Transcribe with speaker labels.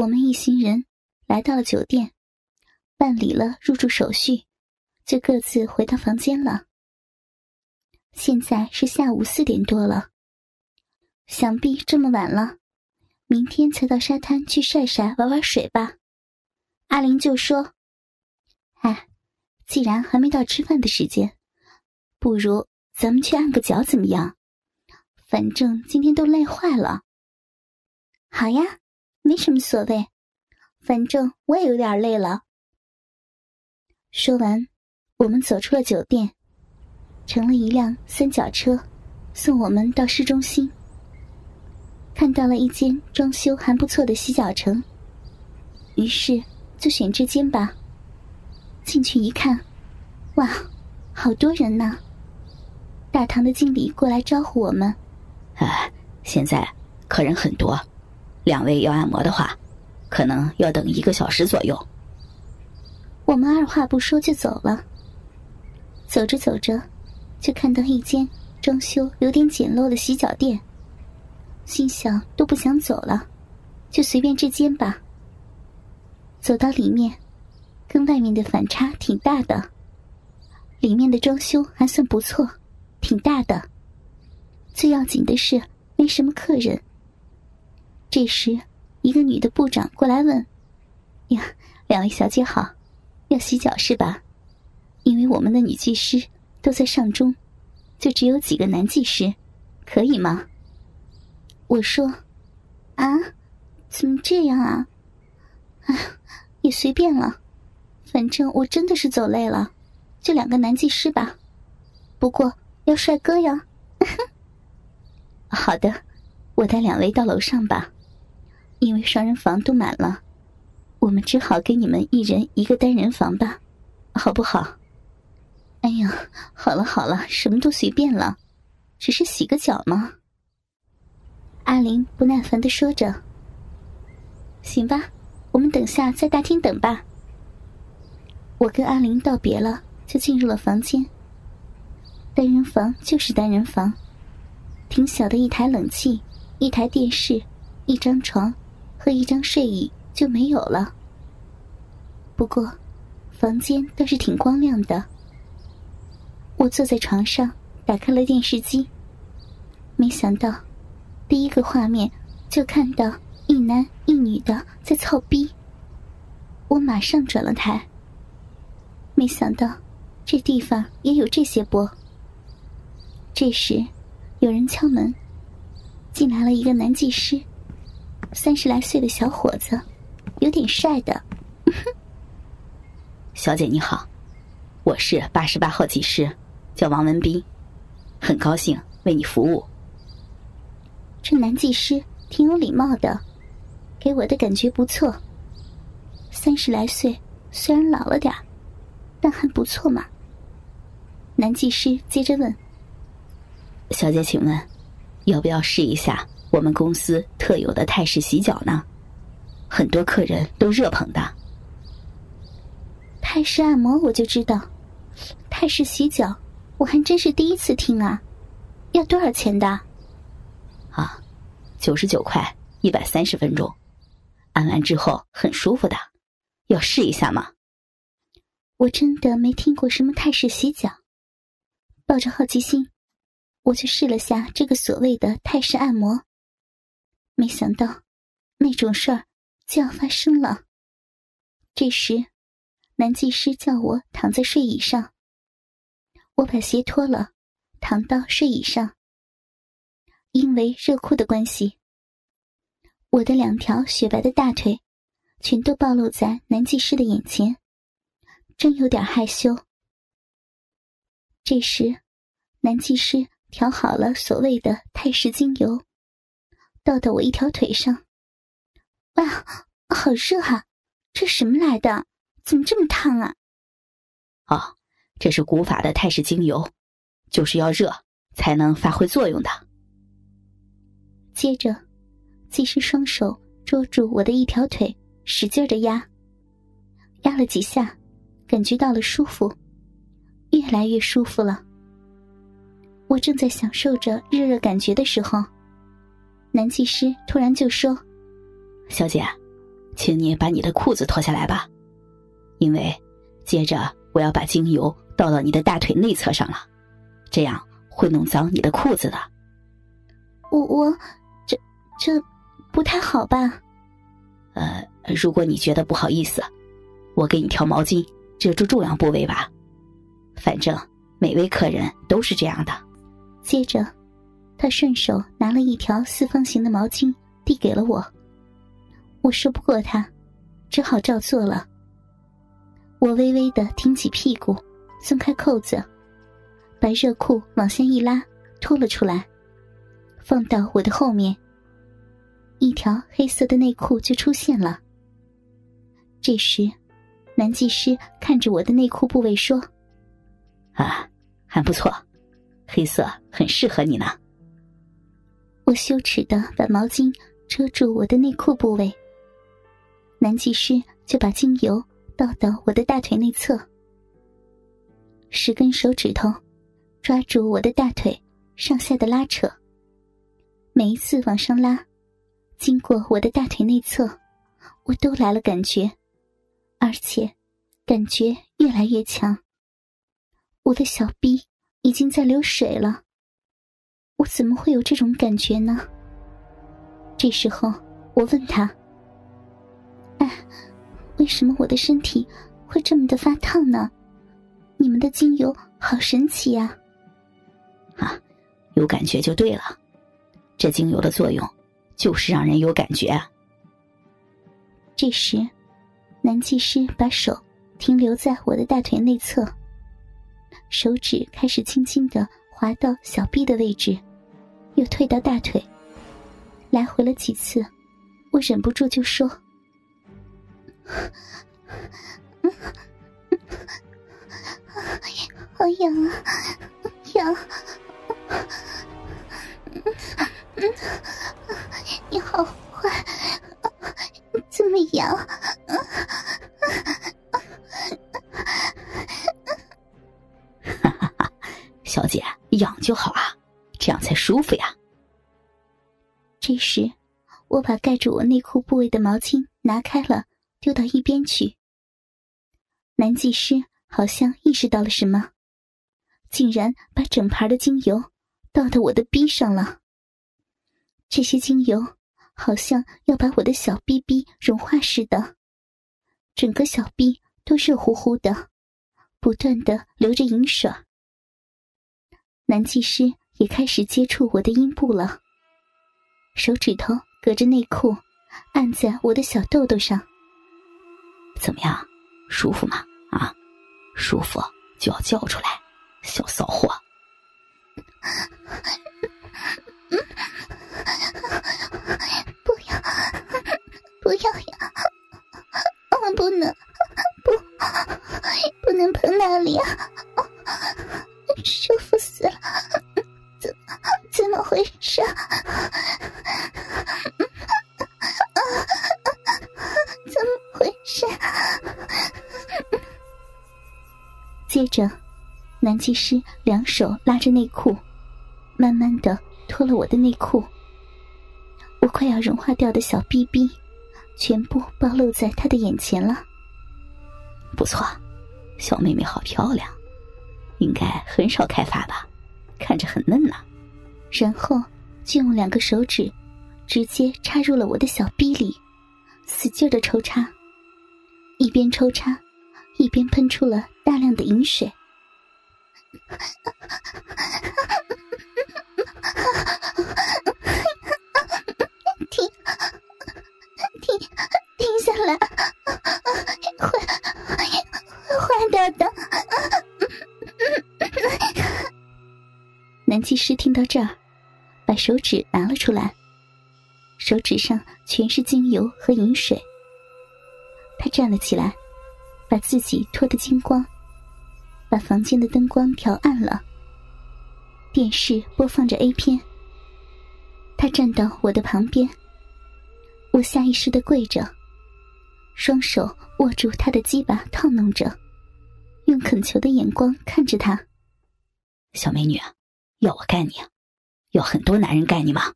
Speaker 1: 我们一行人来到了酒店，办理了入住手续，就各自回到房间了。现在是下午四点多了，想必这么晚了，明天才到沙滩去晒晒、玩玩水吧。阿玲就说：“哎，既然还没到吃饭的时间，不如咱们去按个脚怎么样？反正今天都累坏了。”好呀，没什么所谓，反正我也有点累了。说完，我们走出了酒店。乘了一辆三角车，送我们到市中心。看到了一间装修还不错的洗脚城，于是就选这间吧。进去一看，哇，好多人呐！大堂的经理过来招呼我们：“
Speaker 2: 哎，现在客人很多，两位要按摩的话，可能要等一个小时左右。”
Speaker 1: 我们二话不说就走了。走着走着。就看到一间装修有点简陋的洗脚店，心想都不想走了，就随便这间吧。走到里面，跟外面的反差挺大的。里面的装修还算不错，挺大的。最要紧的是没什么客人。这时，一个女的部长过来问：“呀，两位小姐好，要洗脚是吧？因为我们的女技师。”都在上中，就只有几个男技师，可以吗？我说：“啊，怎么这样啊？哎，也随便了，反正我真的是走累了，就两个男技师吧。不过要帅哥呀。”好的，我带两位到楼上吧，因为双人房都满了，我们只好给你们一人一个单人房吧，好不好？哎呀，好了好了，什么都随便了，只是洗个脚嘛。阿玲不耐烦的说着。行吧，我们等下在大厅等吧。我跟阿玲道别了，就进入了房间。单人房就是单人房，挺小的一台冷气、一台电视、一张床和一张睡椅就没有了。不过，房间倒是挺光亮的。我坐在床上，打开了电视机。没想到，第一个画面就看到一男一女的在操逼。我马上转了台。没想到，这地方也有这些播。这时，有人敲门，进来了一个男技师，三十来岁的小伙子，有点帅的。
Speaker 2: 小姐你好，我是八十八号技师。叫王文斌，很高兴为你服务。
Speaker 1: 这男技师挺有礼貌的，给我的感觉不错。三十来岁，虽然老了点但还不错嘛。男技师接着问：“
Speaker 2: 小姐，请问，要不要试一下我们公司特有的泰式洗脚呢？很多客人都热捧的。
Speaker 1: 泰式按摩我就知道，泰式洗脚。”我还真是第一次听啊，要多少钱的？
Speaker 2: 啊，九十九块，一百三十分钟，按完之后很舒服的，要试一下吗？
Speaker 1: 我真的没听过什么泰式洗脚，抱着好奇心，我去试了下这个所谓的泰式按摩，没想到那种事儿就要发生了。这时，男技师叫我躺在睡椅上。我把鞋脱了，躺到睡椅上。因为热裤的关系，我的两条雪白的大腿全都暴露在男技师的眼前，真有点害羞。这时，男技师调好了所谓的泰式精油，倒到我一条腿上。哇，好热啊！这什么来的？怎么这么烫啊？
Speaker 2: 哦。这是古法的泰式精油，就是要热才能发挥作用的。
Speaker 1: 接着，技师双手捉住我的一条腿，使劲的压，压了几下，感觉到了舒服，越来越舒服了。我正在享受着热热感觉的时候，男技师突然就说：“
Speaker 2: 小姐，请你把你的裤子脱下来吧，因为接着我要把精油倒到你的大腿内侧上了，这样会弄脏你的裤子的。
Speaker 1: 我我这这不太好吧？
Speaker 2: 呃，如果你觉得不好意思，我给你条毛巾遮住重要部位吧。反正每位客人都是这样的。
Speaker 1: 接着，他顺手拿了一条四方形的毛巾递给了我。我说不过他，只好照做了。我微微的挺起屁股，松开扣子，把热裤往下一拉，脱了出来，放到我的后面。一条黑色的内裤就出现了。这时，男技师看着我的内裤部位说：“
Speaker 2: 啊，还不错，黑色很适合你呢。”
Speaker 1: 我羞耻的把毛巾遮住我的内裤部位。男技师就把精油倒到我的大腿内侧，十根手指头抓住我的大腿上下的拉扯，每一次往上拉，经过我的大腿内侧，我都来了感觉，而且感觉越来越强。我的小臂已经在流水了，我怎么会有这种感觉呢？这时候，我问他。哎，为什么我的身体会这么的发烫呢？你们的精油好神奇呀！
Speaker 2: 啊，有感觉就对了，这精油的作用就是让人有感觉。
Speaker 1: 这时，男技师把手停留在我的大腿内侧，手指开始轻轻的滑到小臂的位置，又退到大腿，来回了几次，我忍不住就说。好痒啊，痒！我把盖住我内裤部位的毛巾拿开了。丢到一边去。男技师好像意识到了什么，竟然把整盘的精油倒到我的逼上了。这些精油好像要把我的小逼逼融化似的，整个小逼都热乎乎的，不断的流着银水。男技师也开始接触我的阴部了，手指头隔着内裤按在我的小豆豆上。
Speaker 2: 怎么样，舒服吗？啊，舒服就要叫出来，小骚货！
Speaker 1: 不要，不要呀！我不能，不，不能碰那里啊！舒服接着，男技师两手拉着内裤，慢慢的脱了我的内裤。我快要融化掉的小逼逼，全部暴露在他的眼前了。
Speaker 2: 不错，小妹妹好漂亮，应该很少开发吧？看着很嫩呢。
Speaker 1: 然后就用两个手指，直接插入了我的小逼里，使劲的抽插，一边抽插。一边喷出了大量的饮水，停，停，停下来，坏，坏掉的！男技师听到这儿，把手指拿了出来，手指上全是精油和饮水，他站了起来。把自己脱得精光，把房间的灯光调暗了。电视播放着 A 片。他站到我的旁边，我下意识的跪着，双手握住他的鸡巴，套弄着，用恳求的眼光看着他。
Speaker 2: 小美女，要我干你？要很多男人干你吗？